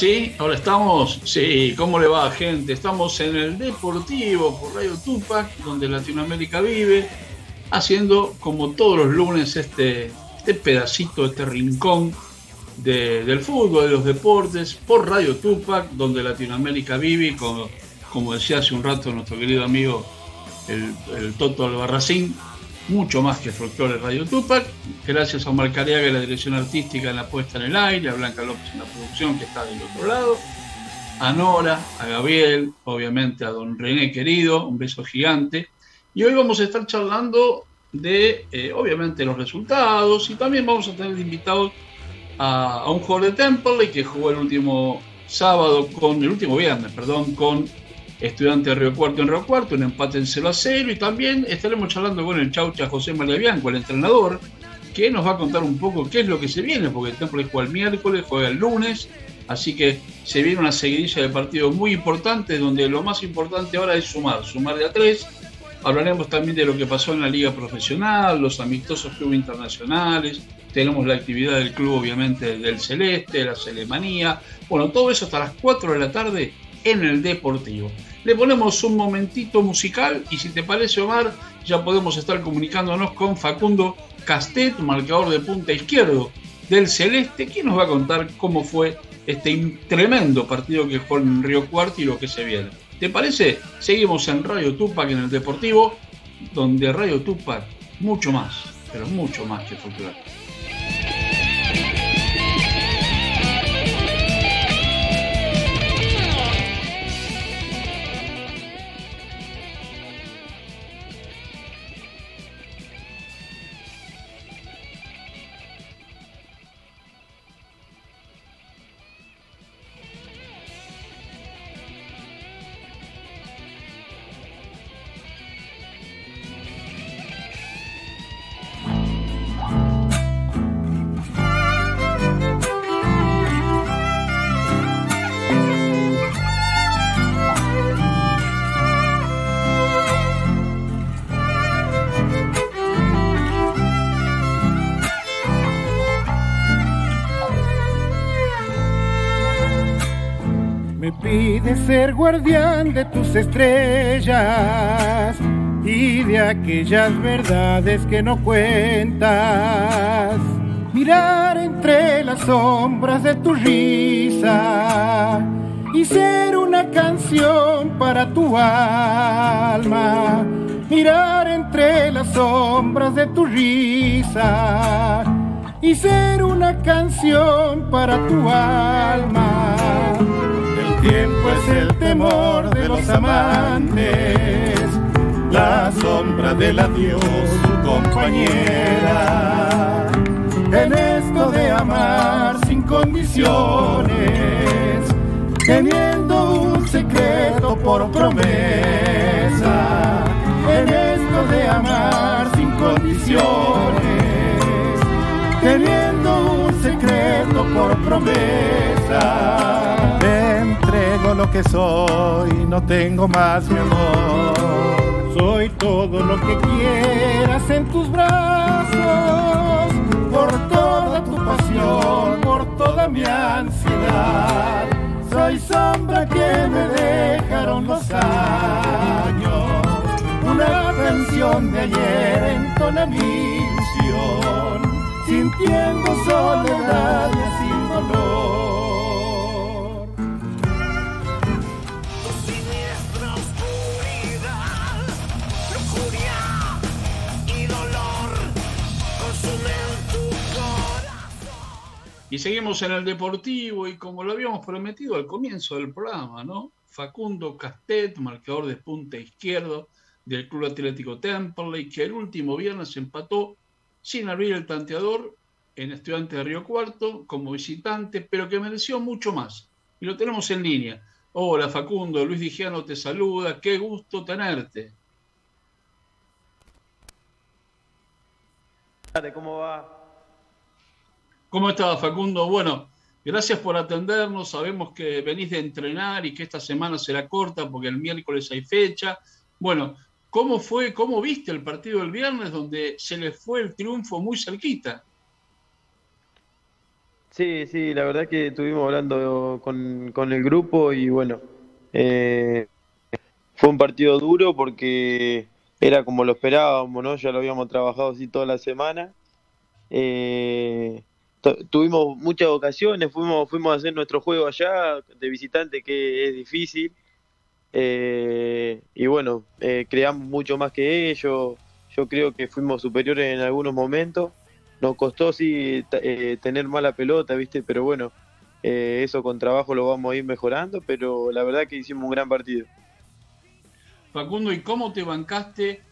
Sí, ahora estamos. Sí, ¿cómo le va, gente? Estamos en el Deportivo por Radio Tupac, donde Latinoamérica vive, haciendo como todos los lunes este, este pedacito, este rincón del fútbol, de los deportes, por Radio Tupac, donde Latinoamérica vive, como, como decía hace un rato nuestro querido amigo el, el Toto Albarracín, mucho más que folclore Radio Tupac. Gracias a Omar Cariaga y la dirección artística en la puesta en el aire, a Blanca López en la producción que está del otro lado, a Nora, a Gabriel, obviamente a don René querido, un beso gigante. Y hoy vamos a estar charlando de, eh, obviamente, los resultados y también vamos a tener invitados a, a un jugador de Temple que jugó el último sábado con, el último viernes, perdón, con Estudiante de Río Cuarto en Río Cuarto, un empate en 0 a 0. Y también estaremos charlando con el Chaucha José María Bianco, el entrenador, que nos va a contar un poco qué es lo que se viene, porque el Temple juega el miércoles, juega el lunes. Así que se viene una seguidilla de partidos muy importantes, donde lo más importante ahora es sumar, sumar de a tres. Hablaremos también de lo que pasó en la liga profesional, los amistosos clubes internacionales, tenemos la actividad del club obviamente del Celeste, la Celemanía, bueno, todo eso hasta las 4 de la tarde en el Deportivo. Le ponemos un momentito musical y si te parece Omar, ya podemos estar comunicándonos con Facundo Castet, marcador de punta izquierdo del Celeste, quien nos va a contar cómo fue este tremendo partido que jugó en Río Cuarto y lo que se viene. ¿Te parece? Seguimos en Radio Tupac en el Deportivo, donde Radio Tupac mucho más, pero mucho más que folclore. Guardián de tus estrellas y de aquellas verdades que no cuentas. Mirar entre las sombras de tu risa y ser una canción para tu alma. Mirar entre las sombras de tu risa y ser una canción para tu alma tiempo es el temor de los amantes, la sombra del adiós, su compañera. En esto de amar sin condiciones, teniendo un secreto por promesa. En esto de amar sin condiciones, teniendo un secreto por promesa lo que soy, no tengo más mi amor. Soy todo lo que quieras en tus brazos, por toda tu pasión, por toda mi ansiedad. Soy sombra que me dejaron los años, una canción de ayer entona mi ilusión, sintiendo soledad y sin dolor. Y seguimos en el Deportivo y como lo habíamos prometido al comienzo del programa, ¿no? Facundo Castet, marcador de punta izquierdo del Club Atlético Temperley, que el último viernes empató sin abrir el tanteador en Estudiante de Río Cuarto como visitante, pero que mereció mucho más. Y lo tenemos en línea. Hola Facundo, Luis Digiano te saluda, qué gusto tenerte. ¿Cómo va? ¿Cómo estás, Facundo? Bueno, gracias por atendernos. Sabemos que venís de entrenar y que esta semana será corta porque el miércoles hay fecha. Bueno, ¿cómo fue, cómo viste el partido del viernes donde se les fue el triunfo muy cerquita? Sí, sí, la verdad que estuvimos hablando con, con el grupo y bueno, eh, fue un partido duro porque era como lo esperábamos, ¿no? Ya lo habíamos trabajado así toda la semana. Eh, tuvimos muchas ocasiones, fuimos, fuimos a hacer nuestro juego allá de visitante que es difícil. Eh, y bueno, eh, creamos mucho más que ellos. Yo creo que fuimos superiores en algunos momentos. Nos costó sí eh, tener mala pelota, ¿viste? Pero bueno, eso con trabajo lo vamos a ir mejorando. Pero la verdad que hicimos un gran partido. Facundo, ¿y cómo te bancaste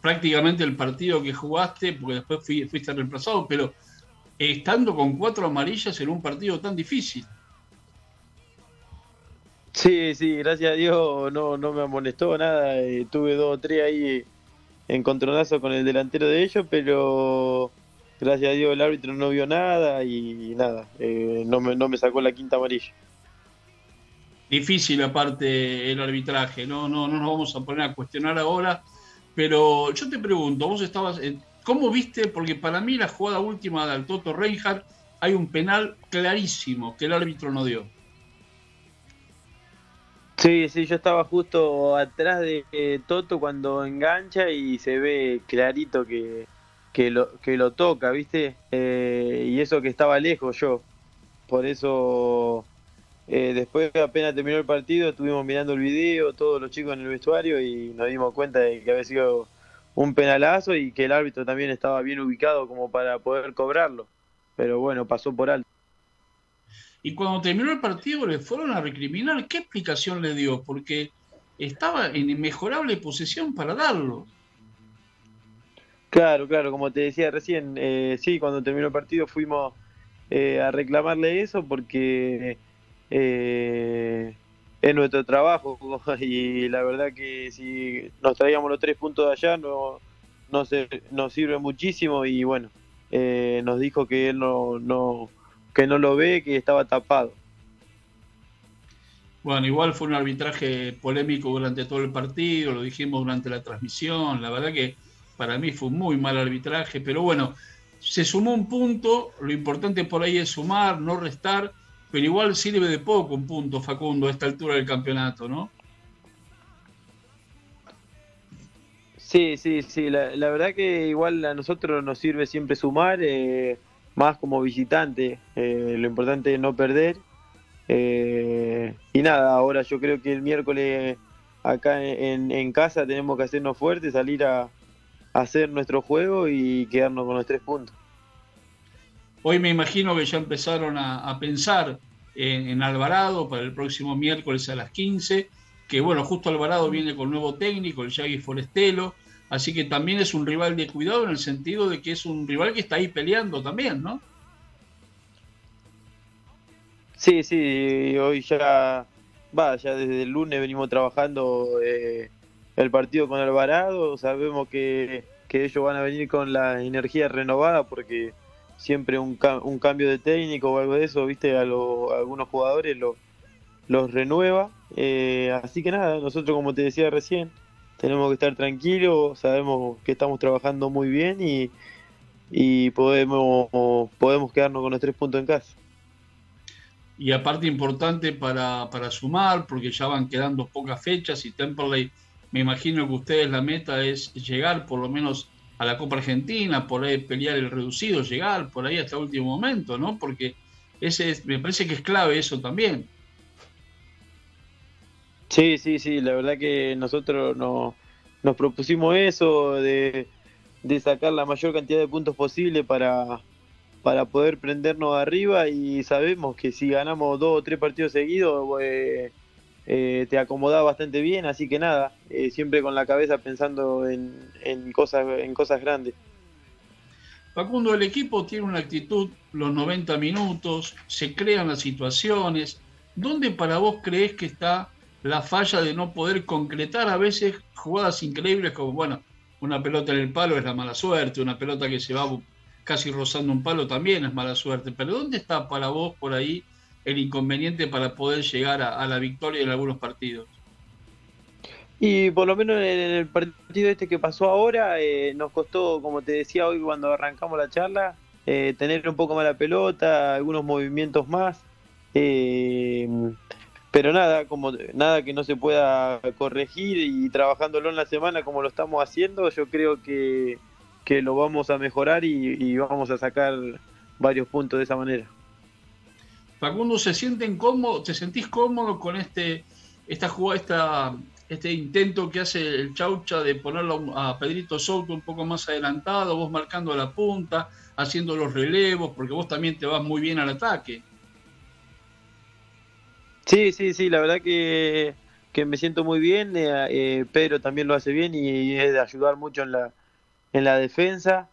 prácticamente el partido que jugaste? Porque después fuiste reemplazado, pero estando con cuatro amarillas en un partido tan difícil. Sí, sí, gracias a Dios no, no me amonestó nada. Eh, tuve dos o tres ahí encontronazo con el delantero de ellos, pero gracias a Dios el árbitro no vio nada y nada, eh, no, me, no me sacó la quinta amarilla. Difícil aparte el arbitraje, no, no, no nos vamos a poner a cuestionar ahora, pero yo te pregunto, vos estabas, ¿cómo viste? Porque para mí la jugada última del Toto Reinhardt hay un penal clarísimo que el árbitro no dio. Sí, sí, yo estaba justo atrás de Toto cuando engancha y se ve clarito que, que, lo, que lo toca, ¿viste? Eh, y eso que estaba lejos yo. Por eso, eh, después apenas terminó el partido, estuvimos mirando el video, todos los chicos en el vestuario y nos dimos cuenta de que había sido un penalazo y que el árbitro también estaba bien ubicado como para poder cobrarlo. Pero bueno, pasó por alto. Y cuando terminó el partido le fueron a recriminar. ¿Qué explicación le dio? Porque estaba en inmejorable posesión para darlo. Claro, claro, como te decía recién, eh, sí, cuando terminó el partido fuimos eh, a reclamarle eso porque eh, es nuestro trabajo y la verdad que si nos traíamos los tres puntos de allá no, no se, nos sirve muchísimo y bueno, nos dijo que él no, no que no lo ve, que estaba tapado. Bueno, igual fue un arbitraje polémico durante todo el partido, lo dijimos durante la transmisión, la verdad que para mí fue un muy mal arbitraje, pero bueno, se sumó un punto, lo importante por ahí es sumar, no restar, pero igual sirve de poco un punto, Facundo, a esta altura del campeonato, ¿no? Sí, sí, sí, la, la verdad que igual a nosotros nos sirve siempre sumar. Eh, más como visitante. Eh, lo importante es no perder. Eh, y nada, ahora yo creo que el miércoles acá en, casa tenemos que hacernos fuertes, salir a, hacer nuestro juego y quedarnos con los tres puntos. Hoy me imagino que ya empezaron a, pensar en, Alvarado para el próximo miércoles a las 15, que bueno, justo Alvarado viene con nuevo técnico, el Yagi Forestelo, Así que también es un rival de cuidado en el sentido de que es un rival que está ahí peleando también, ¿no? Sí, sí, hoy ya, va, ya desde el lunes venimos trabajando eh, el partido con Alvarado, sabemos que, ellos van a venir con la energía renovada porque siempre un, un cambio de técnico o algo de eso, viste, a, algunos jugadores lo, los renueva. Eh, así que nada, nosotros como te decía recién, tenemos que estar tranquilos, sabemos que estamos trabajando muy bien y, y podemos, podemos quedarnos con los tres puntos en casa. Y aparte importante para, para sumar, porque ya van quedando pocas fechas y Temperley, me imagino que ustedes la meta es llegar por lo menos a la Copa Argentina, por ahí pelear el reducido, llegar por ahí hasta el último momento, ¿no? Porque ese me parece que es clave eso también. Sí, sí, sí, la verdad que nosotros no, nos propusimos eso, de, sacar la mayor cantidad de puntos posible para, para poder prendernos arriba y sabemos que si ganamos dos o tres partidos seguidos eh, eh, te acomoda bastante bien, así que nada, eh, siempre con la cabeza pensando en, en, cosas, en cosas grandes. Facundo, el equipo tiene una actitud los 90 minutos, se crean las situaciones. ¿Dónde para vos crees que está la falla de no poder concretar a veces jugadas increíbles como, bueno, una pelota en el palo es la mala suerte, una pelota que se va casi rozando un palo también es mala suerte, pero ¿dónde está para vos por ahí el inconveniente para poder llegar a, la victoria en algunos partidos? Y por lo menos en el partido este que pasó ahora, eh, nos costó, como te decía hoy cuando arrancamos la charla, eh, tener un poco más la pelota, algunos movimientos más. Eh, pero nada, como nada que no se pueda corregir y trabajándolo en la semana como lo estamos haciendo, yo creo que, lo vamos a mejorar y, vamos a sacar varios puntos de esa manera. Facundo, ¿se sienten cómodo, te sentís cómodo con este esta jugada, esta, este intento que hace el Chaucha de ponerlo a Pedrito Souto un poco más adelantado, vos marcando la punta, haciendo los relevos, porque vos también te vas muy bien al ataque? Sí, sí, sí, la verdad que, me siento muy bien, eh, eh, Pedro también lo hace bien y, es de ayudar mucho en la, en la defensa.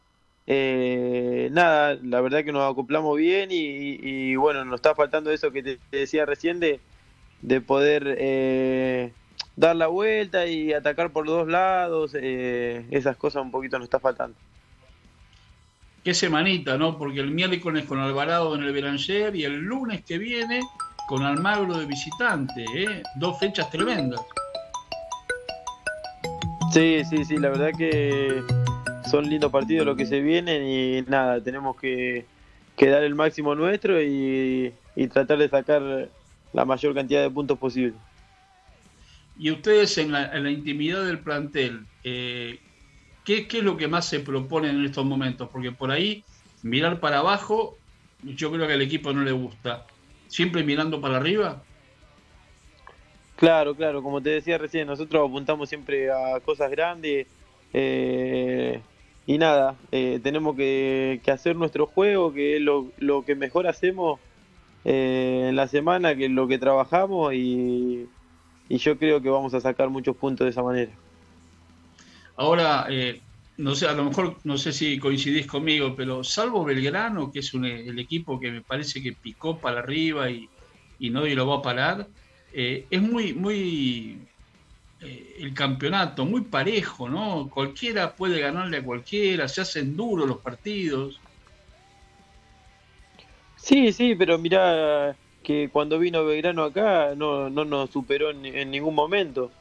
Eh, nada, la verdad que nos acoplamos bien y, bueno, nos está faltando eso que te, decía recién de, de poder dar la vuelta y atacar por dos lados, esas cosas un poquito nos está faltando. Qué semanita, ¿no? Porque el miércoles con Alvarado en el Beranger y el lunes que viene con Almagro de visitante, ¿eh? dos fechas tremendas. Sí, sí, sí, la verdad que son lindos partidos los que se vienen y nada, tenemos que, dar el máximo nuestro y, tratar de sacar la mayor cantidad de puntos posible. Y ustedes en la, intimidad del plantel, eh, ¿qué, ¿qué es lo que más se proponen en estos momentos? Porque por ahí mirar para abajo, yo creo que al equipo no le gusta siempre mirando para arriba? Claro, claro, como te decía recién, nosotros apuntamos siempre a cosas grandes eh, y nada, eh, tenemos que, hacer nuestro juego, que es lo, que mejor hacemos eh, en la semana, que es lo que trabajamos y, yo creo que vamos a sacar muchos puntos de esa manera. Ahora, no sé, a lo mejor no sé si coincidís conmigo, pero salvo Belgrano, que es el equipo que me parece que picó para arriba y, y nadie lo va a parar, eh, es muy, muy eh, el campeonato, muy parejo, ¿no? Cualquiera puede ganarle a cualquiera, se hacen duros los partidos. Sí, sí, pero mirá que cuando vino Belgrano acá no, no nos superó en, ningún momento.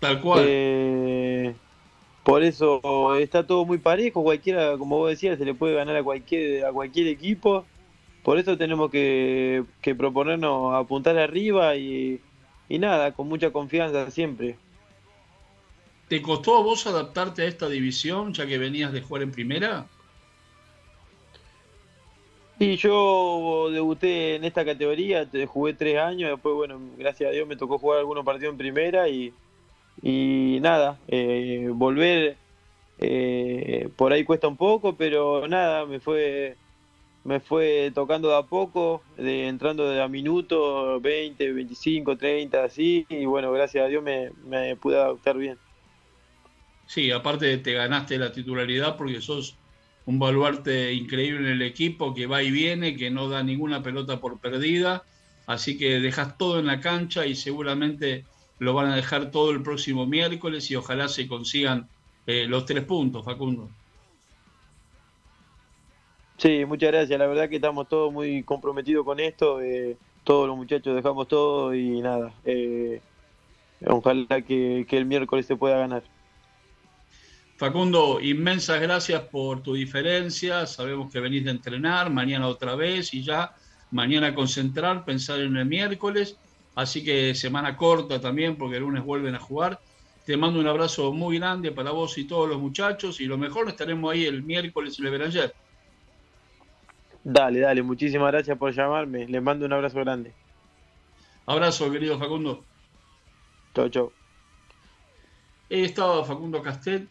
Tal cual. Eh, por eso está todo muy parejo, cualquiera, como vos decías, se le puede ganar a cualquier, a cualquier equipo. Por eso tenemos que, que proponernos apuntar arriba y, y nada, con mucha confianza siempre. ¿Te costó a vos adaptarte a esta división, ya que venías de jugar en primera? Sí, yo debuté en esta categoría, jugué tres años, después, bueno, gracias a Dios me tocó jugar algunos partidos en primera y, nada, eh, volver eh, por ahí cuesta un poco, pero nada, me fue me fue tocando de a poco, de, entrando de a minutos, 20, 25, 30, así, y bueno, gracias a Dios me, me pude adaptar bien. Sí, aparte te ganaste la titularidad porque sos un baluarte increíble en el equipo que va y viene, que no da ninguna pelota por perdida, así que dejas todo en la cancha y seguramente lo van a dejar todo el próximo miércoles y ojalá se consigan eh, los tres puntos, Facundo. Sí, muchas gracias. La verdad que estamos todos muy comprometidos con esto. Eh, todos los muchachos dejamos todo y nada. Eh, ojalá que, que el miércoles se pueda ganar. Facundo, inmensas gracias por tu diferencia. Sabemos que venís de entrenar, mañana otra vez y ya mañana concentrar, pensar en el miércoles Así que semana corta también, porque el lunes vuelven a jugar. Te mando un abrazo muy grande para vos y todos los muchachos. Y lo mejor estaremos ahí el miércoles en el Beranger. Dale, dale, muchísimas gracias por llamarme. Les mando un abrazo grande. Abrazo, querido Facundo. Chau, chau. He estado Facundo Castel,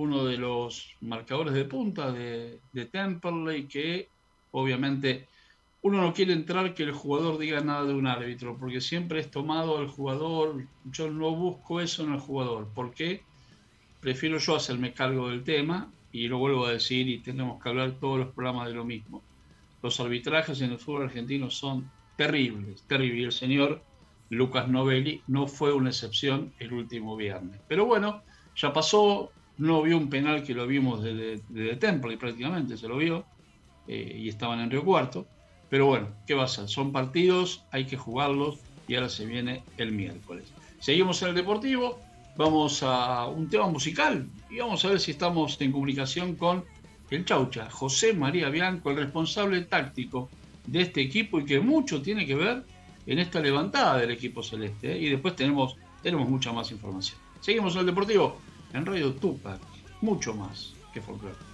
uno de los marcadores de punta de, de Temperley, que obviamente uno no quiere entrar que el jugador diga nada de un árbitro, porque siempre es tomado al jugador. Yo no busco eso en el jugador. ¿Por qué? Prefiero yo hacerme cargo del tema y lo vuelvo a decir y tenemos que hablar todos los programas de lo mismo. Los arbitrajes en el fútbol argentino son terribles, terribles. El señor Lucas Novelli no fue una excepción el último viernes. Pero bueno, ya pasó, no vio un penal que lo vimos desde, desde Temple prácticamente se lo vio, eh, y estaban en Río Cuarto pero bueno, ¿qué va a ser? Son partidos, hay que jugarlos y ahora se viene el miércoles. Seguimos en el Deportivo, vamos a un tema musical y vamos a ver si estamos en comunicación con el Chaucha, José María Bianco, el responsable táctico de este equipo y que mucho tiene que ver en esta levantada del equipo celeste. ¿eh? Y después tenemos, tenemos mucha más información. Seguimos en el Deportivo, en Radio Tupac, mucho más que folclore.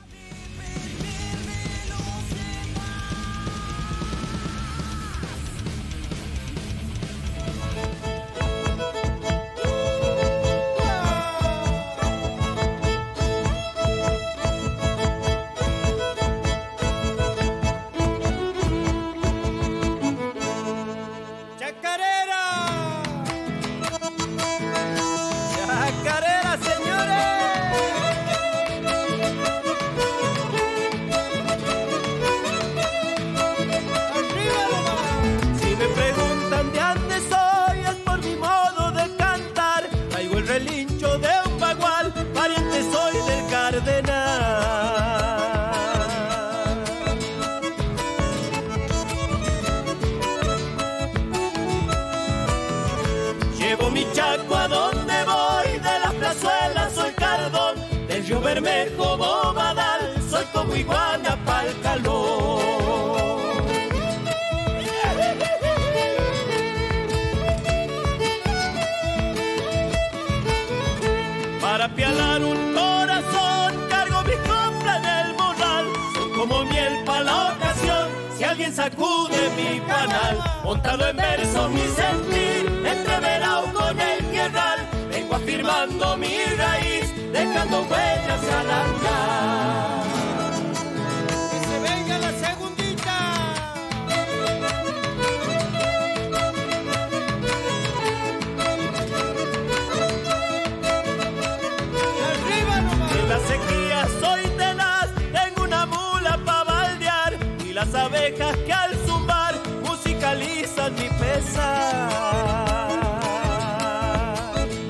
alguien sacude mi panal, montado en verso mi sentir, entreverado con el tierral, vengo afirmando mi raíz, dejando huellas al andar.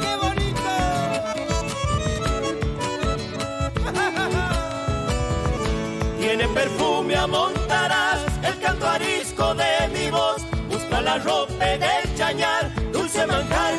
¡Qué bonito! Tiene perfume a montarás, el canto arisco de mi voz, busca la ropa del chañar, dulce manjar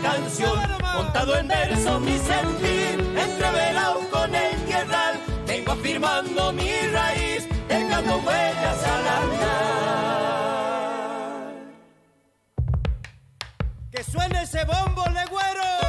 canción, contado en verso mi sentir, entreverado con el tierral, vengo afirmando mi raíz, dejando huellas al andar. Que suene ese bombo legüero.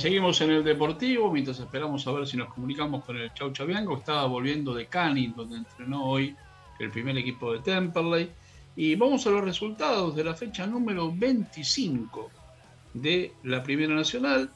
Seguimos en el Deportivo mientras esperamos a ver si nos comunicamos con el Chau Chabianco. Estaba volviendo de Canning, donde entrenó hoy el primer equipo de Temperley. Y vamos a los resultados de la fecha número 25 de la Primera Nacional.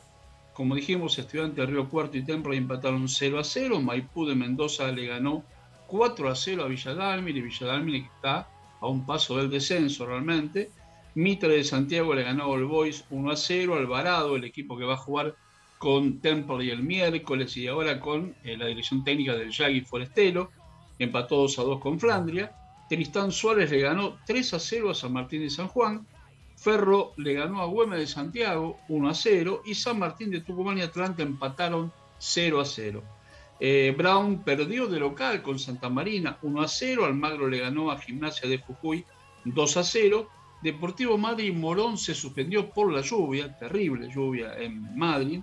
Como dijimos, Estudiantes de Río Cuarto y Temperley empataron 0 a 0. Maipú de Mendoza le ganó 4 a 0 a Villadalmir y Villadalmir está a un paso del descenso realmente. Mitre de Santiago le ganó al Boys 1 a 0. Alvarado, el equipo que va a jugar con Temple el miércoles y ahora con eh, la dirección técnica del Yagi Forestelo. Empató 2 a 2 con Flandria. Tristán Suárez le ganó 3 a 0 a San Martín de San Juan. Ferro le ganó a Güemes de Santiago 1 a 0. Y San Martín de Tucumán y Atlanta empataron 0 a 0. Eh, Brown perdió de local con Santa Marina 1 a 0. Almagro le ganó a Gimnasia de Jujuy 2 a 0 Deportivo Madrid Morón se suspendió por la lluvia, terrible lluvia en Madrid.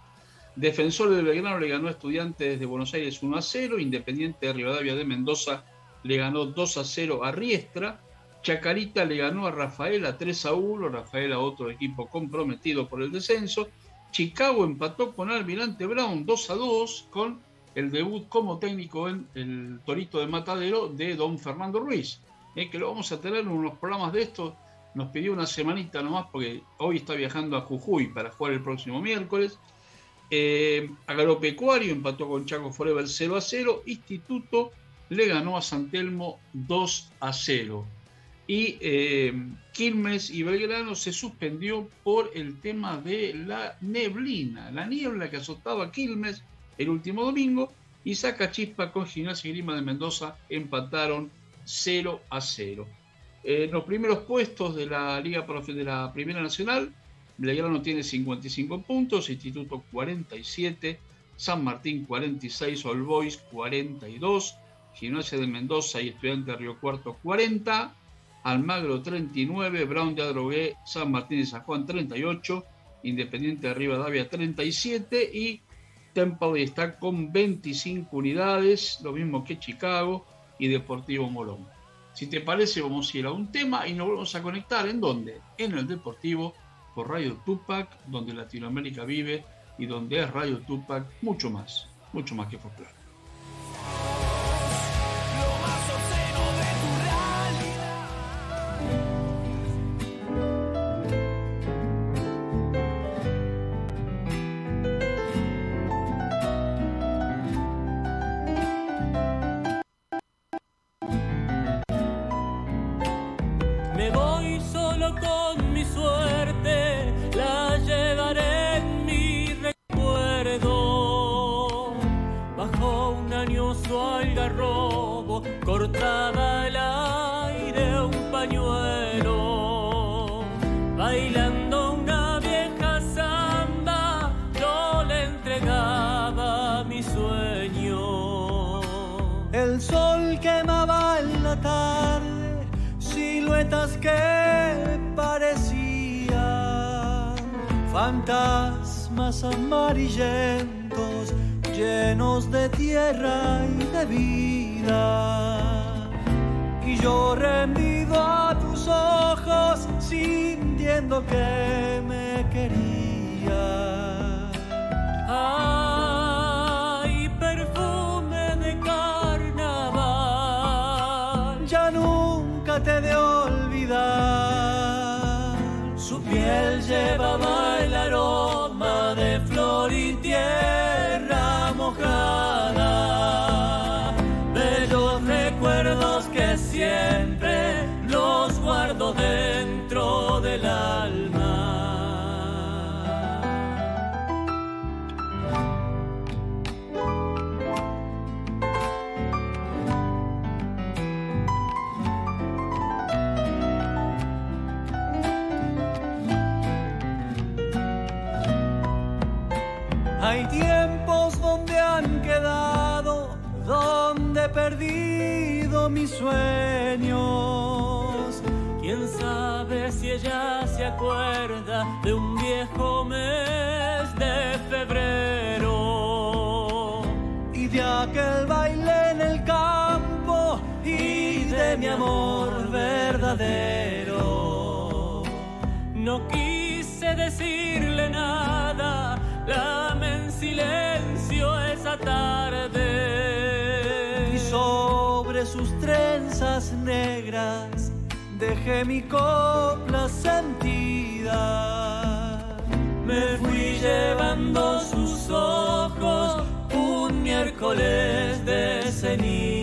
Defensor del Belgrano le ganó a Estudiantes de Buenos Aires 1 a 0. Independiente de Rivadavia de Mendoza le ganó 2 a 0 a Riestra. Chacarita le ganó a Rafaela 3 a 1. Rafaela, otro equipo comprometido por el descenso. Chicago empató con Almirante Brown 2 a 2 con el debut como técnico en el Torito de Matadero de don Fernando Ruiz. Eh, que lo vamos a tener en unos programas de estos nos pidió una semanita nomás porque hoy está viajando a Jujuy para jugar el próximo miércoles. Eh, empató con Chaco Forever 0 a 0. Instituto le ganó a San Telmo 2 a 0. Y eh, Quilmes y Belgrano se suspendió por el tema de la neblina, la niebla que azotaba Quilmes el último domingo. Y Saca Chispa con Gimnasia y Grima de Mendoza empataron 0 a 0. En los primeros puestos de la Liga de la Primera Nacional, Belgrano tiene 55 puntos, Instituto 47, San Martín 46, All Boys 42, Gimnasia de Mendoza y Estudiante de Río Cuarto 40, Almagro 39, Brown de Adrogué, San Martín de San Juan 38, Independiente de Rivadavia 37 y Temple está con 25 unidades, lo mismo que Chicago y Deportivo Morón. Si te parece, vamos a ir a un tema y nos vamos a conectar. ¿En dónde? En el Deportivo por Radio Tupac, donde Latinoamérica vive y donde es Radio Tupac mucho más, mucho más que folclore. Amarillentos llenos de tierra y de vida. Y yo rendido a tus ojos, sintiendo que perdido mis sueños. Quién sabe si ella se acuerda de un viejo mes de febrero. Y de aquel baile en el campo y de mi amor verdadero. No quise decirle nada Lame en silencio esa tarde. Negras dejé mi copla sentida. Me fui llevando sus ojos un miércoles de ceniza.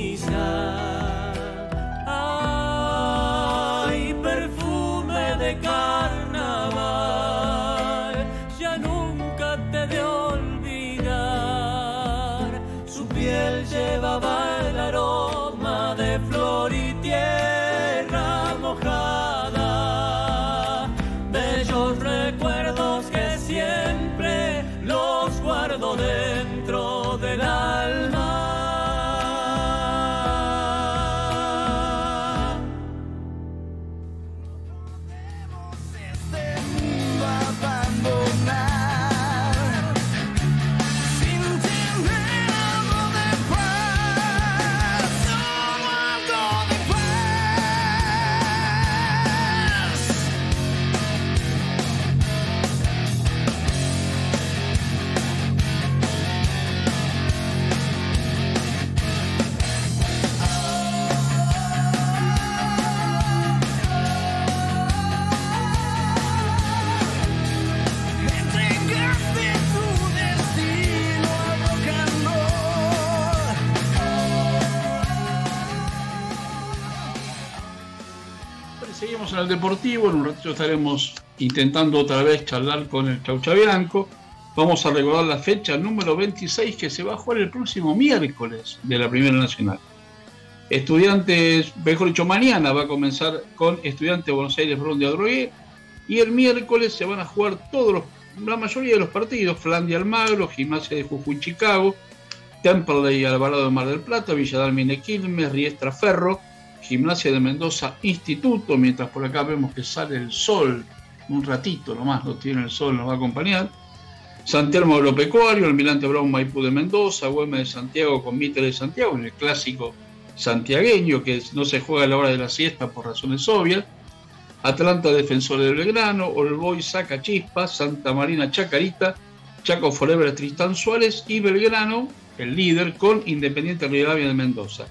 Deportivo, en un ratito estaremos intentando otra vez charlar con el Chaucha Bianco. Vamos a recordar la fecha número 26 que se va a jugar el próximo miércoles de la Primera Nacional. Estudiantes, mejor dicho, mañana va a comenzar con Estudiantes de Buenos Aires Bron de y el miércoles se van a jugar todos los, la mayoría de los partidos, Flandia Almagro, Gimnasia de Jujuy Chicago, Temperley Alvarado de Mar del Plata, Villa Quilmes, Riestra Ferro, Gimnasia de Mendoza Instituto, mientras por acá vemos que sale el sol, un ratito nomás no tiene el sol, nos va a acompañar. Santiago Agropecuario, Almirante Brown Maipú de Mendoza, Güemes de Santiago con Mitre de Santiago, en el clásico santiagueño que no se juega a la hora de la siesta por razones obvias. Atlanta Defensores de Belgrano, Olboy Saca Chispa, Santa Marina Chacarita, Chaco Forever Tristán Suárez y Belgrano, el líder, con Independiente Rivadavia de Mendoza.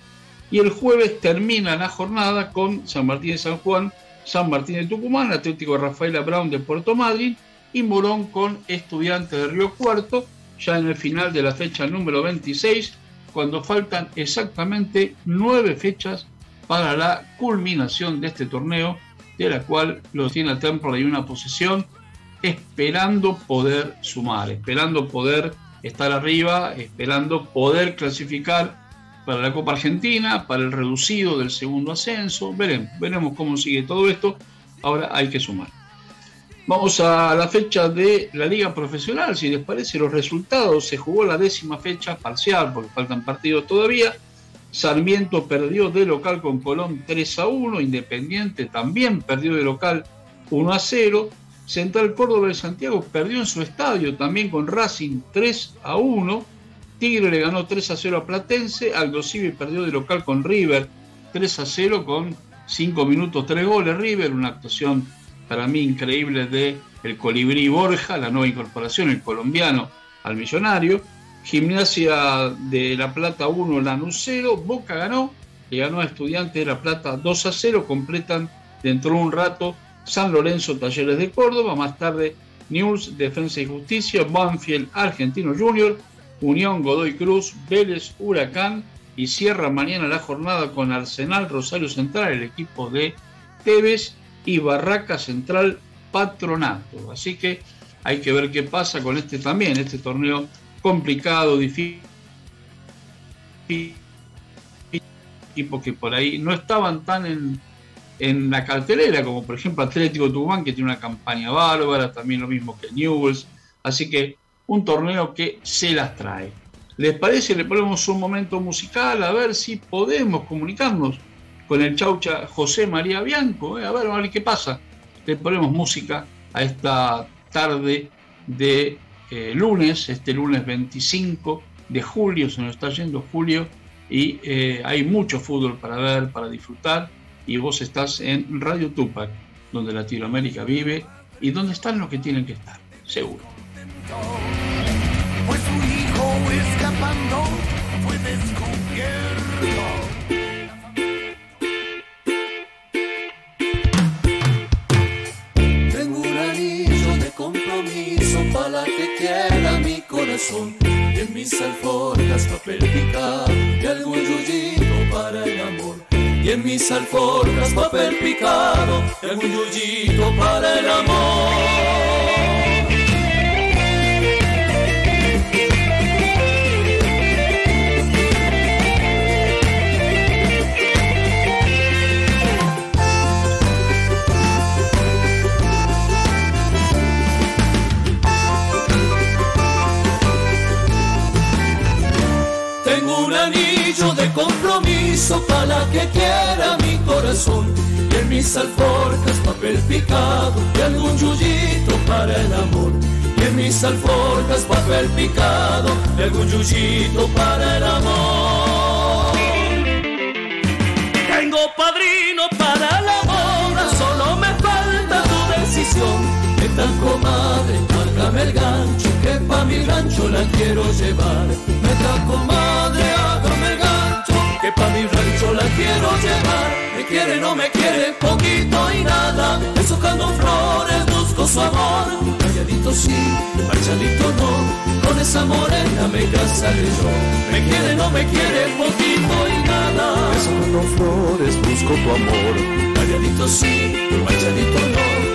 Y el jueves termina la jornada con San Martín de San Juan, San Martín de Tucumán, Atlético Rafaela Brown de Puerto Madryn y Morón con Estudiantes de Río Cuarto, ya en el final de la fecha número 26, cuando faltan exactamente nueve fechas para la culminación de este torneo, de la cual lo tiene el Templo y una posición esperando poder sumar, esperando poder estar arriba, esperando poder clasificar para la Copa Argentina, para el reducido del segundo ascenso. Veremos, veremos cómo sigue todo esto. Ahora hay que sumar. Vamos a la fecha de la Liga Profesional. Si les parece, los resultados. Se jugó la décima fecha parcial, porque faltan partidos todavía. Sarmiento perdió de local con Colón 3 a 1. Independiente también perdió de local 1 a 0. Central Córdoba de Santiago perdió en su estadio también con Racing 3 a 1. Tigre le ganó 3 a 0 a Platense, Aldo Civi perdió de local con River 3 a 0 con 5 minutos 3 goles River, una actuación para mí increíble de el Colibrí Borja, la nueva incorporación, el colombiano al millonario. Gimnasia de La Plata 1, Lanús 0, Boca ganó, le ganó a Estudiantes de La Plata 2 a 0, completan dentro de un rato San Lorenzo Talleres de Córdoba, más tarde News Defensa y Justicia, Banfield Argentino Junior, Unión Godoy Cruz, Vélez Huracán y cierra mañana la jornada con Arsenal Rosario Central, el equipo de Tevez y Barraca Central Patronato. Así que hay que ver qué pasa con este también, este torneo complicado, difícil, equipos que por ahí no estaban tan en, en la cartelera, como por ejemplo Atlético Tucumán, que tiene una campaña bárbara, también lo mismo que Newells. Así que un torneo que se las trae. ¿Les parece? Le ponemos un momento musical a ver si podemos comunicarnos con el chaucha José María Bianco. Eh, a, ver, qué pasa. Le ponemos música a esta tarde de eh, lunes, este lunes 25 de julio, se nos está yendo julio, y eh, hay mucho fútbol para ver, para disfrutar, y vos estás en Radio Tupac, donde Latinoamérica vive y donde están los que tienen que estar, seguro. Pues su hijo escapando fue descubierto. La que quiera mi corazón. En mis alforjas papel picado y algún yuyito para el amor. Y en mis alforjas papel picado y algún para el amor. De compromiso para la que quiera mi corazón. Y en mis alforjas papel picado y algún yuyito para el amor. Y en mis alforjas papel picado y algún yuyito para el amor. Tengo padrino para la boda, solo me falta tu decisión. ¿Qué comadre? Márgame el gancho, que pa' mi gancho la quiero llevar. Me comadre, que pa' mi rancho la quiero llevar. Me quiere, no me quiere, poquito y nada. Deshojando flores, busco su amor. Calladito sí, marchadito no. Con esa morena me casaré yo. Me quiere, no me quiere, poquito y nada. Deshojando flores, busco tu amor. Calladito sí, bailaditos no,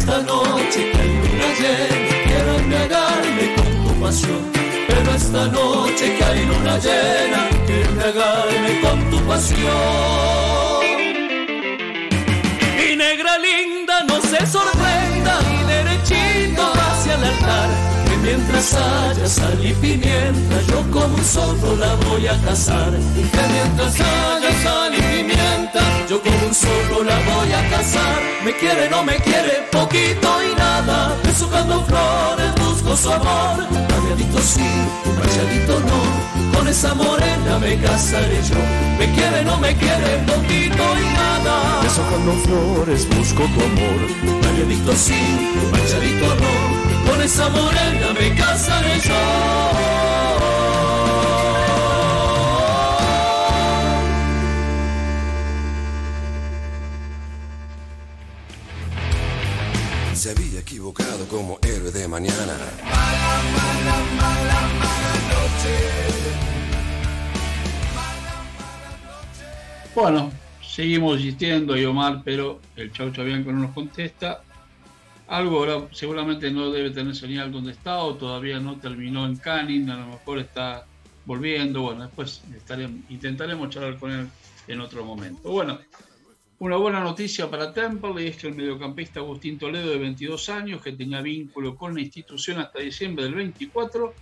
esta noche que hay luna llena, quiero embriagarme con tu pasión. Pero esta noche que hay luna llena, quiero embriagarme con tu pasión. Mi negra linda no se sorprenda y derechito hacia el altar mientras haya sal y pimienta, yo como un zorro la voy a cazar. Mientras haya sal y pimienta, yo como un zorro la voy a cazar. Me quiere, no me quiere, poquito y nada. Besucando flores, busco su amor. Rayadito sí, rayadito no. Con esa morena me casaré yo. Me quiere, no me quiere, poquito y nada. Besucando flores, busco tu amor. Rayadito sí, rayadito no con esa morena me casaré yo. Se había equivocado como héroe de mañana. Mala, mala, mala, mala noche. Bueno, seguimos insistiendo, Omar, pero el Chau Chabianco no nos contesta. Algo ahora seguramente no debe tener señal donde está todavía no terminó en Canning, a lo mejor está volviendo. Bueno, después estaremos, intentaremos charlar con él en otro momento. Bueno, una buena noticia para Temple es que el mediocampista Agustín Toledo, de 22 años, que tenía vínculo con la institución hasta diciembre del 24,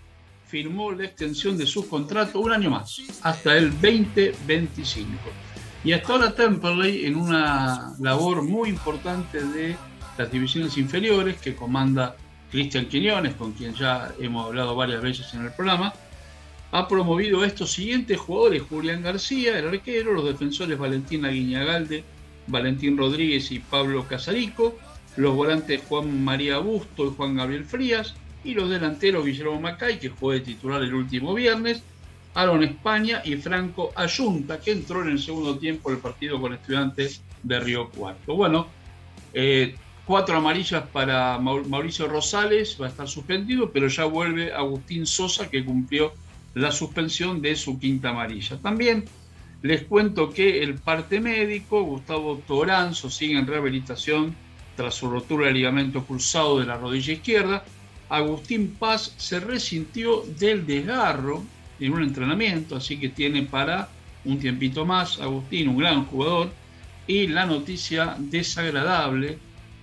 firmó la extensión de su contrato un año más, hasta el 2025. Y hasta ahora Temperley, en una labor muy importante de las divisiones inferiores que comanda Cristian Quiñones, con quien ya hemos hablado varias veces en el programa, ha promovido a estos siguientes jugadores, Julián García, el arquero, los defensores Valentín Aguiñagalde, Valentín Rodríguez y Pablo Casarico, los volantes Juan María Busto y Juan Gabriel Frías, y los delanteros Guillermo Macay, que fue titular el último viernes, Aaron España y Franco Ayunta, que entró en el segundo tiempo del partido con estudiantes de Río Cuarto. Bueno, eh, cuatro amarillas para Mauricio Rosales, va a estar suspendido, pero ya vuelve Agustín Sosa, que cumplió la suspensión de su quinta amarilla. También les cuento que el parte médico, Gustavo Toranzo, sigue en rehabilitación tras su rotura del ligamento cruzado de la rodilla izquierda. Agustín Paz se resintió del desgarro en un entrenamiento, así que tiene para un tiempito más. Agustín, un gran jugador. Y la noticia desagradable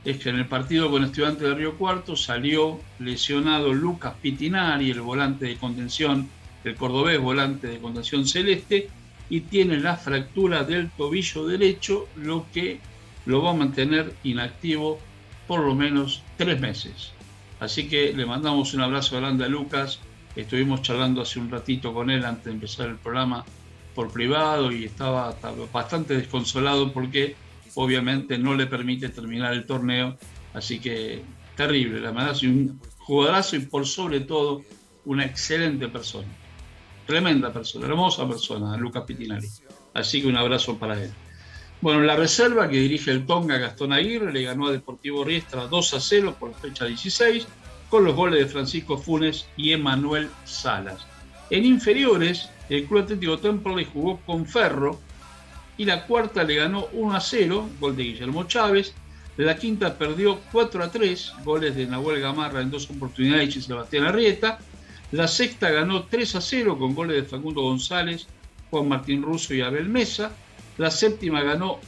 es que en el partido con Estudiantes de Río Cuarto salió lesionado Lucas Pitinari, el volante de contención, el cordobés volante de contención celeste, y tiene la fractura del tobillo derecho, lo que lo va a mantener inactivo por lo menos tres meses. Así que le mandamos un abrazo grande a Lucas. Estuvimos charlando hace un ratito con él antes de empezar el programa por privado y estaba bastante desconsolado porque obviamente no le permite terminar el torneo. Así que terrible, la verdad, un jugadorazo y por sobre todo una excelente persona. Tremenda persona, hermosa persona, Lucas Pitinari. Así que un abrazo para él. Bueno, la reserva que dirige el Tonga Gastón Aguirre le ganó a Deportivo Riestra 2 a 0 por fecha 16 con los goles de Francisco Funes y Emanuel Salas. En inferiores, el Club Atlético Temple jugó con Ferro y la cuarta le ganó 1 a 0, gol de Guillermo Chávez. La quinta perdió 4 a 3, goles de Nahuel Gamarra en dos oportunidades y Sebastián Arrieta. La sexta ganó 3 a 0 con goles de Facundo González, Juan Martín Russo y Abel Mesa. La séptima ganó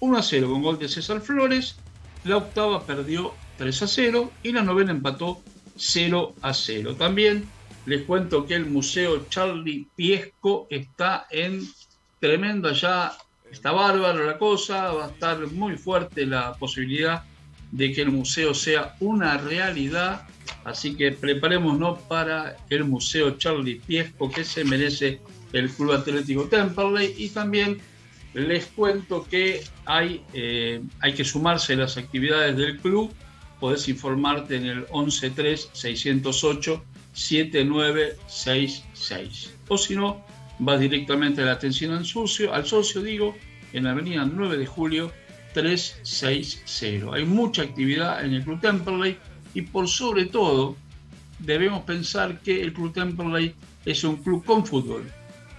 1 a 0 con gol de César Flores. La octava perdió 3 a 0 y la novena empató 0 a 0. También les cuento que el Museo Charlie Piesco está en tremendo allá, está bárbaro la cosa, va a estar muy fuerte la posibilidad de que el museo sea una realidad, así que preparémonos para el Museo Charlie Piesco que se merece el Club Atlético Temperley y también les cuento que hay, eh, hay que sumarse a las actividades del club. Podés informarte en el 113-608-7966. O si no, vas directamente a la atención al socio, al socio digo, en la avenida 9 de julio 360. Hay mucha actividad en el Club Temperley y por sobre todo debemos pensar que el Club Temperley es un club con fútbol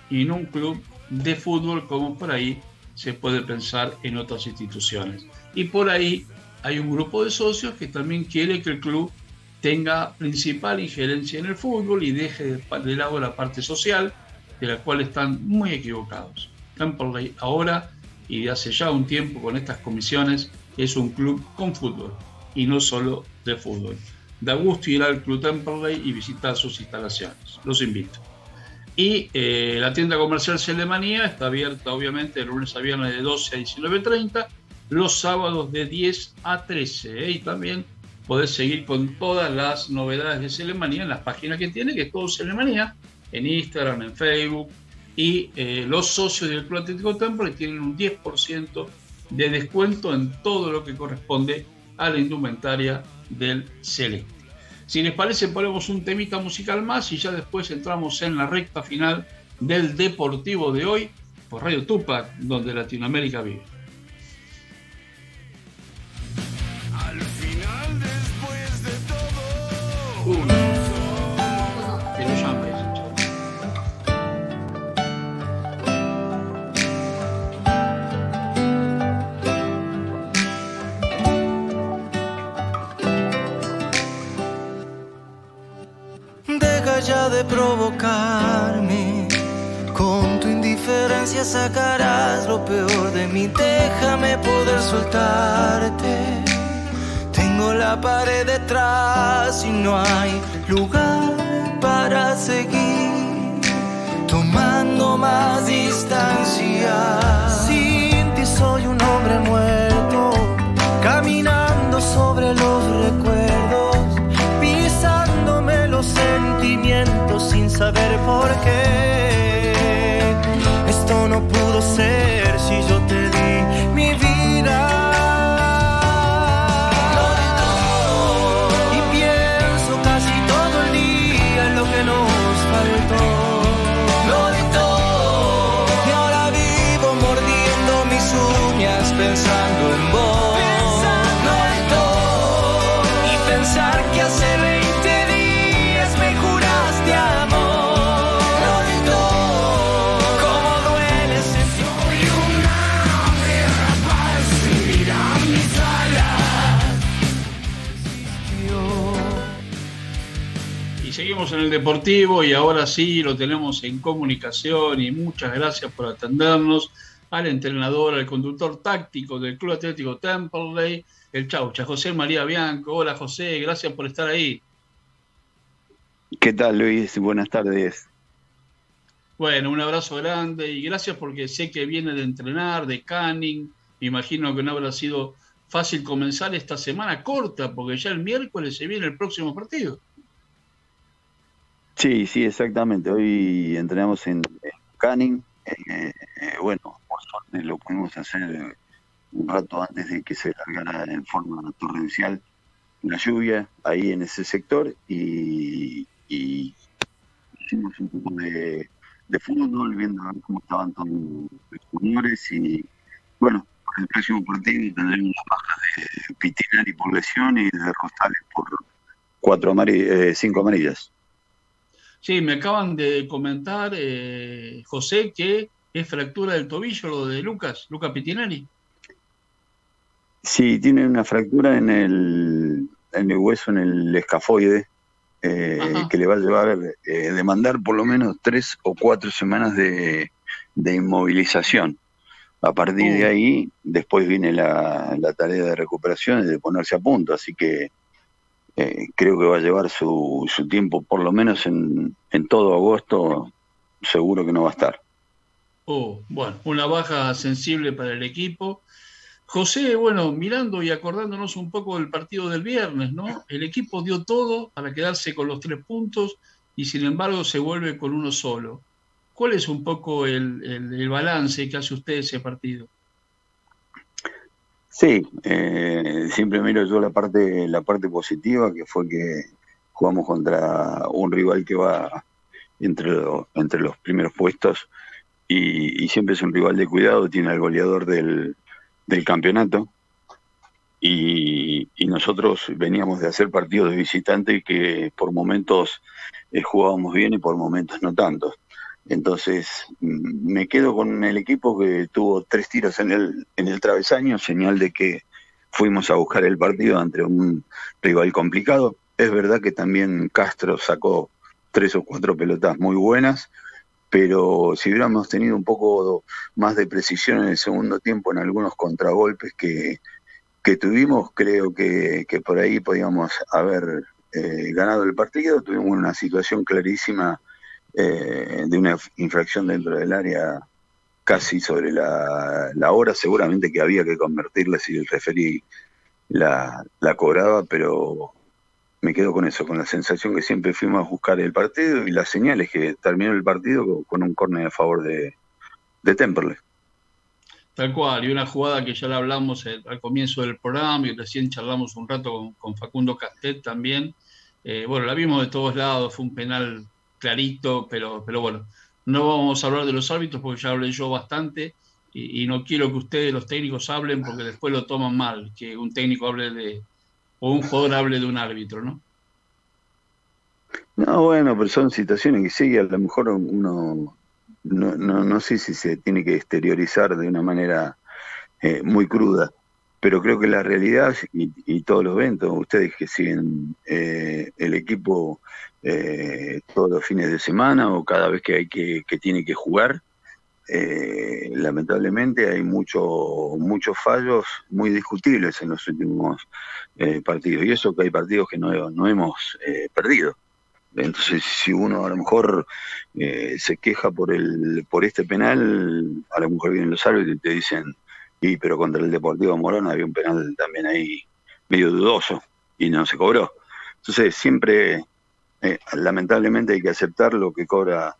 y no un club de fútbol como por ahí se puede pensar en otras instituciones. Y por ahí hay un grupo de socios que también quiere que el club tenga principal injerencia en el fútbol y deje de lado la parte social, de la cual están muy equivocados. Temperley ahora y de hace ya un tiempo con estas comisiones es un club con fútbol y no solo de fútbol. Da gusto ir al Club Temperley y visitar sus instalaciones. Los invito. Y eh, la tienda comercial Celemanía está abierta obviamente de lunes a viernes de 12 a 19.30, los sábados de 10 a 13. ¿eh? Y también podés seguir con todas las novedades de Celemanía en las páginas que tiene, que es todo Celemanía, en Instagram, en Facebook, y eh, los socios del Club Atlético Temple tienen un 10% de descuento en todo lo que corresponde a la indumentaria del Celeste. Si les parece, ponemos un temita musical más y ya después entramos en la recta final del Deportivo de hoy por Radio Tupac, donde Latinoamérica vive. Al final, después de todo. Uno. De provocarme. Con tu indiferencia sacarás lo peor de mí. Déjame poder soltarte. Tengo la pared detrás y no hay lugar para seguir. Tomando más distancia. Sin ti soy un hombre muerto. Caminando sobre los recuerdos sin saber por qué. Esto no pudo ser si yo te En el Deportivo y ahora sí lo tenemos en comunicación y muchas gracias por atendernos al entrenador, al conductor táctico del Club Atlético Temperley, el Chaucha, José María Bianco. Hola José, gracias por estar ahí. ¿Qué tal, Luis? Buenas tardes. Bueno, un abrazo grande y gracias porque sé que viene de entrenar, de canning. Me imagino que no habrá sido fácil comenzar esta semana corta porque ya el miércoles se viene el próximo partido. Sí, sí, exactamente. Hoy entrenamos en, en Canning. Eh, eh, bueno, por suerte lo pudimos hacer eh, un rato antes de que se largara en forma torrencial la lluvia ahí en ese sector y, y hicimos un poco de, de fútbol, viendo a ver cómo estaban todos los jugadores y bueno, para el próximo partido tendremos bajas de Pitinari por lesión y de Rostales por cuatro amari- eh, cinco amarillas. Sí, me acaban de comentar, eh, José, que es fractura del tobillo lo de Lucas, Lucas Pitinelli. Sí, tiene una fractura en el, en el hueso, en el escafoide, eh, que le va a llevar eh, demandar por lo menos tres o cuatro semanas de, de inmovilización. A partir de Uh. ahí, después viene la, la tarea de recuperación y de ponerse a punto, así que eh, creo que va a llevar su, su tiempo, por lo menos en, en todo agosto, seguro que no va a estar. Oh, bueno, una baja sensible para el equipo. José, bueno, mirando y acordándonos un poco del partido del viernes, ¿no? El equipo dio todo para quedarse con los tres puntos y sin embargo se vuelve con uno solo. ¿Cuál es un poco el, el, balance que hace usted ese partido? Sí, eh, siempre miro yo la parte, la parte positiva, que fue que jugamos contra un rival que va entre, entre los primeros puestos y, siempre es un rival de cuidado, tiene al goleador del, del campeonato y, nosotros veníamos de hacer partidos de visitante que por momentos eh, jugábamos bien y por momentos no tanto. Entonces mm, me quedo con el equipo que tuvo tres tiros en el, en el travesaño, señal de que fuimos a buscar el partido ante un rival complicado. Es verdad que también Castro sacó tres o cuatro pelotas muy buenas, pero si hubiéramos tenido un poco más de precisión en el segundo tiempo en algunos contragolpes que, que tuvimos, creo que, que por ahí podíamos haber eh, ganado el partido. Tuvimos una situación clarísima eh, de una infracción dentro del área casi sobre la, la, hora, seguramente que había que convertirla si el referí la, cobraba, pero me quedo con eso, con la sensación que siempre fuimos a buscar el partido y las señales que terminó el partido con un córner a favor de, de Temperley. Tal cual, y una jugada que ya la hablamos al comienzo del programa y recién charlamos un rato con, Facundo Castet también. Eh, bueno, la vimos de todos lados, fue un penal clarito, pero, pero bueno, no vamos a hablar de los árbitros porque ya hablé yo bastante y, no quiero que ustedes, los técnicos, hablen porque después lo toman mal, que un técnico hable de, o un jugador hable de un árbitro, ¿no? No, bueno, pero son situaciones que sí, a lo mejor uno no, no, no sé si se tiene que exteriorizar de una manera eh, muy cruda, pero creo que la realidad, y, todos los eventos, ustedes que siguen eh, el equipo eh, todos los fines de semana o cada vez que hay que, que tiene que jugar, eh, lamentablemente hay mucho, muchos fallos muy discutibles en los últimos eh, partidos. Y eso que hay partidos que no, no hemos eh, perdido. Entonces, si uno a lo mejor se queja por el por este penal, a lo mejor vienen los árbitros y te dicen, y pero contra el Deportivo Morón había un penal también ahí medio dudoso y no se cobró. Entonces, siempre, lamentablemente hay que aceptar lo que cobra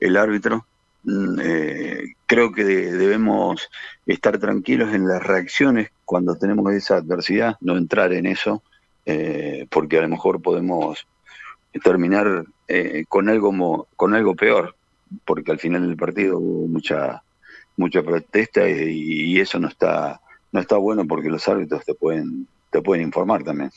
el árbitro Mm, eh, creo que debemos estar tranquilos en las reacciones cuando tenemos esa adversidad, no entrar en eso, eh, porque a lo mejor podemos terminar eh, con algo con algo peor, porque al final del partido hubo mucha mucha protesta y, eso no está no está bueno porque los árbitros te pueden te pueden informar también.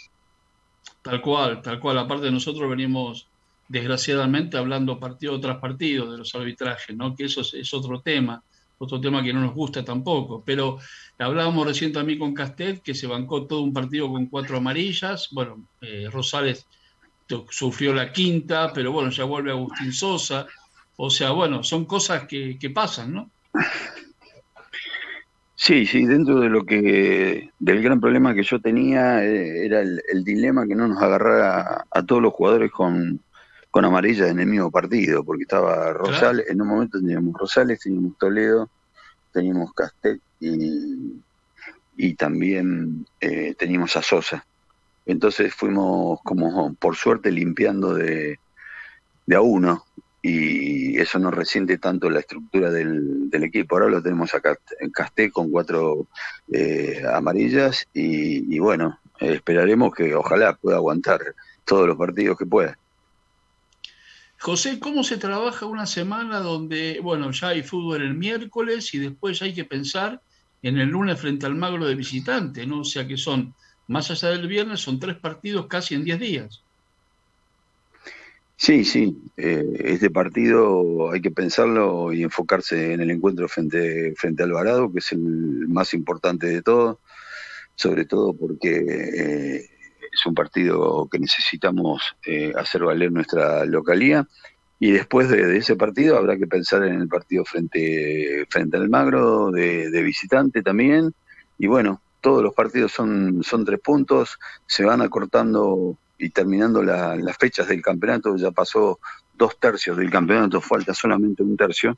Tal cual, tal cual. Aparte nosotros venimos desgraciadamente hablando partido tras partido de los arbitrajes, ¿no? que eso es, otro tema, otro tema que no nos gusta tampoco. Pero hablábamos recién también con Castet, que se bancó todo un partido con cuatro amarillas. Bueno, eh, Rosales sufrió la quinta, pero bueno, ya vuelve Agustín Sosa. O sea, bueno, son cosas que, pasan, ¿no? Sí, sí, dentro de lo que, del gran problema que yo tenía, eh, era el, dilema que no nos agarrara a todos los jugadores con, con amarilla en el mismo partido, porque estaba Rosales, en un momento teníamos Rosales, teníamos Toledo, teníamos Castet y, y también eh, teníamos a Sosa. Entonces fuimos como por suerte limpiando de, de a uno y eso no resiente tanto la estructura del, equipo. Ahora lo tenemos a Castet con cuatro eh, amarillas y, y bueno, esperaremos que ojalá pueda aguantar todos los partidos que pueda. José, ¿cómo se trabaja una semana donde, bueno, ya hay fútbol el miércoles y después hay que pensar en el lunes frente al Magro de visitante, ¿no? O sea que son, más allá del viernes, son tres partidos casi en diez días. Sí, sí, eh, este partido hay que pensarlo y enfocarse en el encuentro frente, frente a Alvarado, que es el más importante de todo, sobre todo porque eh, es un partido que necesitamos eh, hacer valer nuestra localía. Y después de, ese partido habrá que pensar en el partido frente, frente al Magro, de, visitante también. Y bueno, todos los partidos son, son tres puntos, se van acortando y terminando las fechas del campeonato, ya pasó dos tercios del campeonato, falta solamente un tercio.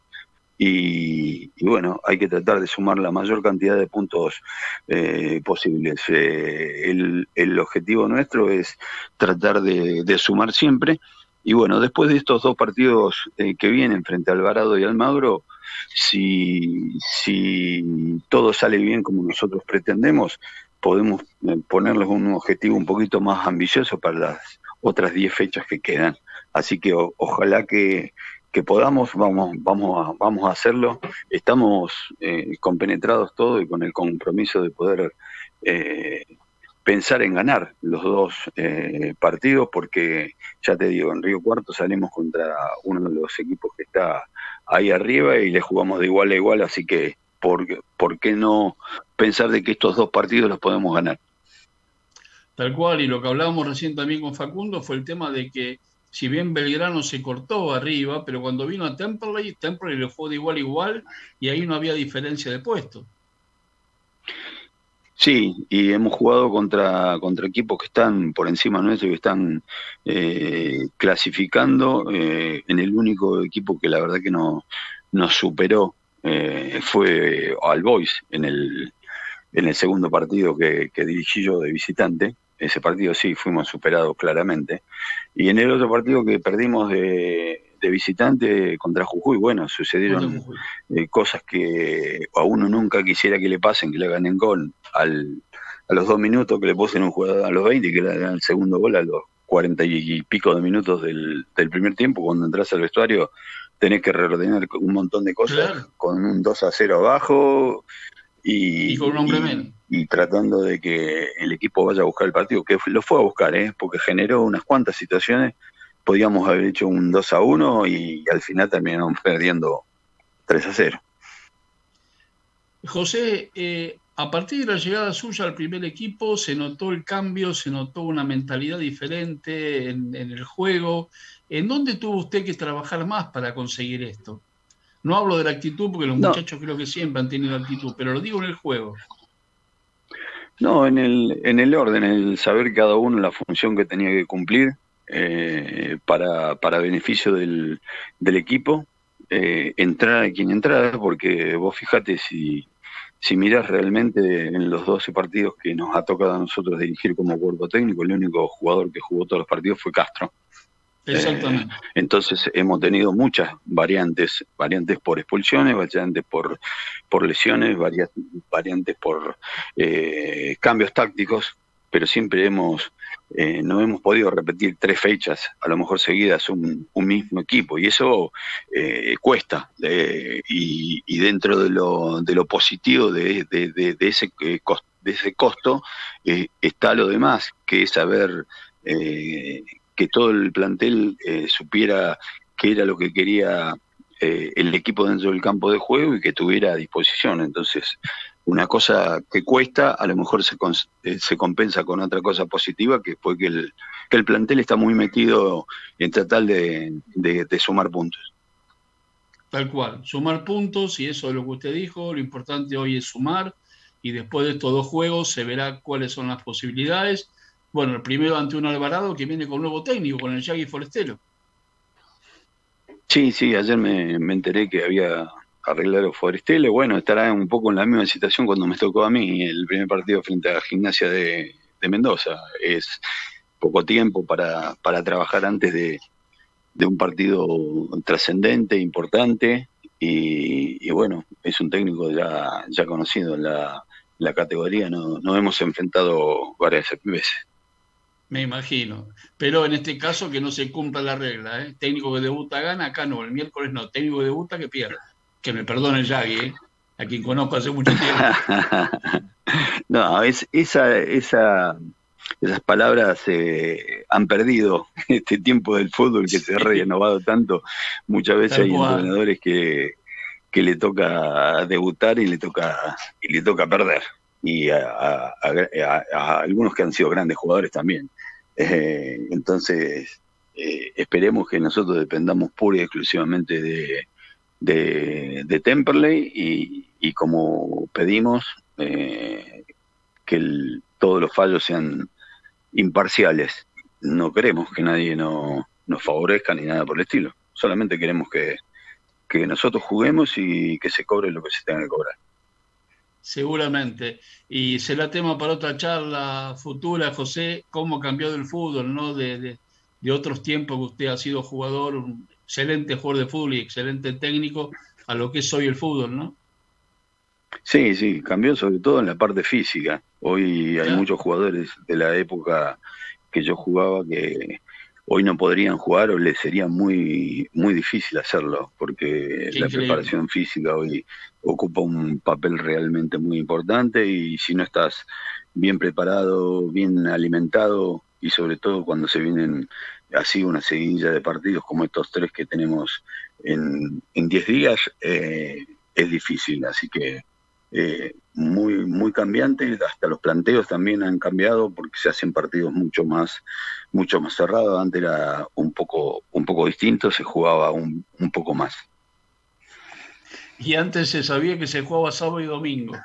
Y, bueno, hay que tratar de sumar la mayor cantidad de puntos eh, posibles. Eh, el, objetivo nuestro es tratar de, sumar siempre y bueno, después de estos dos partidos eh, que vienen frente a Alvarado y Almagro, si, si todo sale bien como nosotros pretendemos, podemos eh, ponerles un objetivo un poquito más ambicioso para las otras 10 fechas que quedan. Así que ojalá que, que, podamos, vamos, vamos, a, vamos a hacerlo. Estamos eh, compenetrados todos y con el compromiso de poder eh, pensar en ganar los dos eh, partidos, porque ya te digo, en Río Cuarto salimos contra uno de los equipos que está ahí arriba y le jugamos de igual a igual, así que ¿por, ¿por qué no pensar de que estos dos partidos los podemos ganar? Tal cual, y lo que hablábamos recién también con Facundo fue el tema de que si bien Belgrano se cortó arriba, pero cuando vino a Temperley, Temperley le fue de igual a igual y ahí no había diferencia de puesto. Sí, y hemos jugado contra, contra equipos que están por encima nuestro y que están eh, clasificando. Eh, en el único equipo que la verdad que no, nos superó eh, fue All Boys en el, en el segundo partido que, que dirigí yo de visitante. Ese partido sí fuimos superados claramente. Y en el otro partido que perdimos de, de visitante contra Jujuy, bueno, sucedieron eh, cosas que a uno nunca quisiera que le pasen, que le ganen gol al, a los dos minutos, que le posen un jugador a los 20 y que le hagan el segundo gol a los cuarenta y pico de minutos del, del primer tiempo, cuando entras al vestuario tenés que reordenar un montón de cosas con un 2 a 0 abajo y, con un hombre menos. Y, tratando de que el equipo vaya a buscar el partido, que lo fue a buscar, ¿eh? porque generó unas cuantas situaciones podíamos haber hecho un 2 a 1 y, al final terminamos perdiendo 3 a 0. José, eh, a partir de la llegada suya al primer equipo se notó el cambio, se notó una mentalidad diferente en, el juego. ¿En dónde tuvo usted que trabajar más para conseguir esto? No hablo de la actitud porque los muchachos creo que siempre han tenido actitud, pero lo digo en el juego. No, en el, en el orden, el saber cada uno la función que tenía que cumplir, eh, para, para beneficio del, del equipo, eh, entrar a quien entrar, porque vos fíjate si, si mirás realmente en los 12 partidos que nos ha tocado a nosotros dirigir como cuerpo técnico, el único jugador que jugó todos los partidos fue Castro. Exactamente. Eh, entonces hemos tenido muchas variantes, variantes por expulsiones, variantes por, por lesiones, variantes por eh, cambios tácticos, pero siempre hemos eh, no hemos podido repetir tres fechas, a lo mejor seguidas, un, mismo equipo, y eso eh, cuesta. y, dentro de lo, de lo positivo de, de, ese, eh, de ese costo está lo demás, que es saber que todo el plantel supiera qué era lo que quería el equipo dentro del campo de juego y que tuviera a disposición. Entonces, una cosa que cuesta, a lo mejor se, eh, se compensa con otra cosa positiva, que fue que el, que el plantel está muy metido en tratar de, de, sumar puntos. Tal cual, sumar puntos, y eso es lo que usted dijo, lo importante hoy es sumar, y después de estos dos juegos se verá cuáles son las posibilidades. Bueno, el primero ante un Alvarado que viene con nuevo técnico, con el Yagi Forestero. Sí, sí, ayer me, me enteré que había arreglar o Forestelo, bueno, estará un poco en la misma situación cuando me tocó a mí el primer partido frente a la gimnasia de, Mendoza. Es poco tiempo para, para trabajar antes de, un partido trascendente, importante, y, bueno, es un técnico ya, ya conocido en la, la categoría, no, nos hemos enfrentado varias veces. Me imagino. Pero en este caso que no se cumpla la regla, ¿eh? Técnico que debuta gana, acá no, el miércoles no, técnico que debuta que pierda que me perdone Yagi, ¿eh? a quien conozco hace mucho tiempo. no, es, esa, esa, esas palabras se han perdido este tiempo del fútbol que se ha renovado tanto. Muchas veces hay entrenadores que, que le toca debutar y le toca, y le toca perder. Y a, algunos que han sido grandes jugadores también. Eh, entonces, eh, esperemos que nosotros dependamos pura y exclusivamente de, de, de Temperley y, como pedimos eh, que todos los fallos sean imparciales. No queremos que nadie no, nos favorezca ni nada por el estilo. Solamente queremos que, que nosotros juguemos y que se cobre lo que se tenga que cobrar. Seguramente. Y será tema para otra charla futura, José, cómo cambió el fútbol, ¿no? De, de otros tiempos que usted ha sido jugador, un excelente jugador de fútbol y excelente técnico, a lo que es hoy el fútbol, ¿no? Sí, sí, cambió sobre todo en la parte física. Hoy hay muchos jugadores de la época que yo jugaba que hoy no podrían jugar o les sería muy muy difícil hacerlo porque la preparación física hoy ocupa un papel realmente muy importante y si no estás bien preparado, bien alimentado y sobre todo cuando se vienen así una seguidilla de partidos como estos tres que tenemos en 10 días, eh, es difícil. Así que eh, muy, muy cambiante, hasta los planteos también han cambiado porque se hacen partidos mucho más, mucho más cerrados, antes era un poco, un poco distinto, se jugaba un, un poco más. Y antes se sabía que se jugaba sábado y domingo.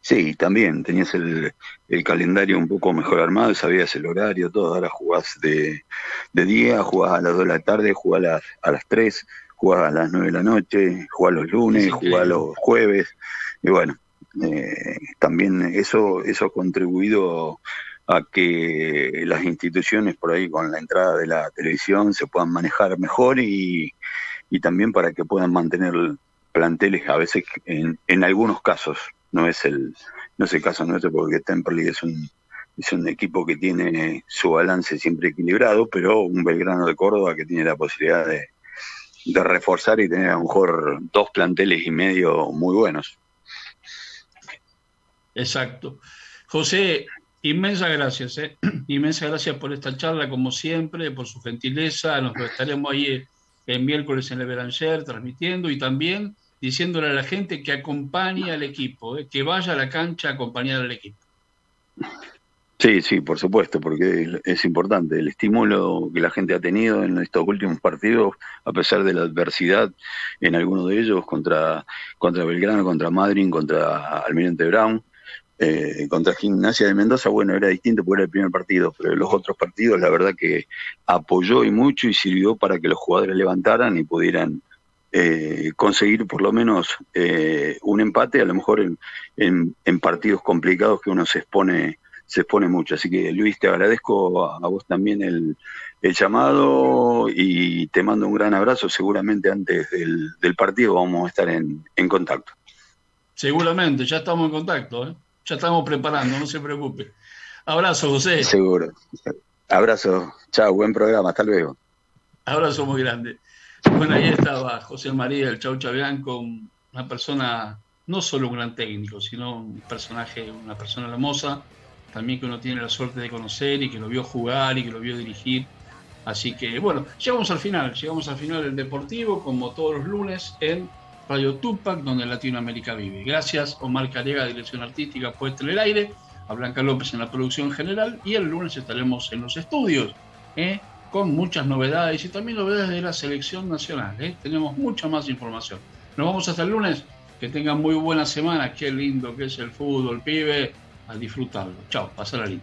Sí, también tenías el, el, calendario un poco mejor armado, sabías el horario, todo. Ahora jugás de, de día, jugás a las 2 de la tarde, jugás a las, a las 3, jugás a las 9 de la noche, jugás los lunes, jugás los jueves. Y bueno, eh, también eso, eso ha contribuido a que las instituciones por ahí con la entrada de la televisión se puedan manejar mejor y, y también para que puedan mantener planteles a veces en, en algunos casos no es el no es el caso nuestro porque Temperley es un es un equipo que tiene su balance siempre equilibrado pero un Belgrano de Córdoba que tiene la posibilidad de, de reforzar y tener a lo mejor dos planteles y medio muy buenos exacto José inmensas gracias ¿eh? inmensas gracias por esta charla como siempre por su gentileza nos estaremos ahí el miércoles en el Beranger transmitiendo y también diciéndole a la gente que acompañe al equipo, ¿eh? que vaya a la cancha a acompañar al equipo. Sí, sí, por supuesto, porque es importante. El estímulo que la gente ha tenido en estos últimos partidos, a pesar de la adversidad en algunos de ellos, contra, contra Belgrano, contra Madrid, contra Almirante Brown, eh, contra Gimnasia de Mendoza, bueno, era distinto porque era el primer partido, pero los otros partidos, la verdad que apoyó y mucho y sirvió para que los jugadores levantaran y pudieran eh, conseguir por lo menos eh, un empate, a lo mejor en, en, partidos complicados que uno se expone, se expone mucho. Así que Luis, te agradezco a, vos también el, el, llamado y te mando un gran abrazo. Seguramente antes del, del partido vamos a estar en, en, contacto. Seguramente, ya estamos en contacto, ¿eh? ya estamos preparando, no se preocupe. Abrazo, José. Seguro. Abrazo. Chao, buen programa. Hasta luego. Abrazo muy grande. Bueno, ahí estaba José María, el Chau Chabianco, una persona, no solo un gran técnico, sino un personaje, una persona hermosa, también que uno tiene la suerte de conocer y que lo vio jugar y que lo vio dirigir. Así que, bueno, llegamos al final, llegamos al final del Deportivo, como todos los lunes, en Radio Tupac, donde Latinoamérica vive. Gracias, Omar Carega, dirección artística, puesta en el aire, a Blanca López en la producción general, y el lunes estaremos en los estudios. ¿eh? con muchas novedades y también novedades de la selección nacional. ¿eh? Tenemos mucha más información. Nos vamos hasta el lunes. Que tengan muy buena semana. Qué lindo que es el fútbol, pibe. A disfrutarlo. Chao, pasar lindo.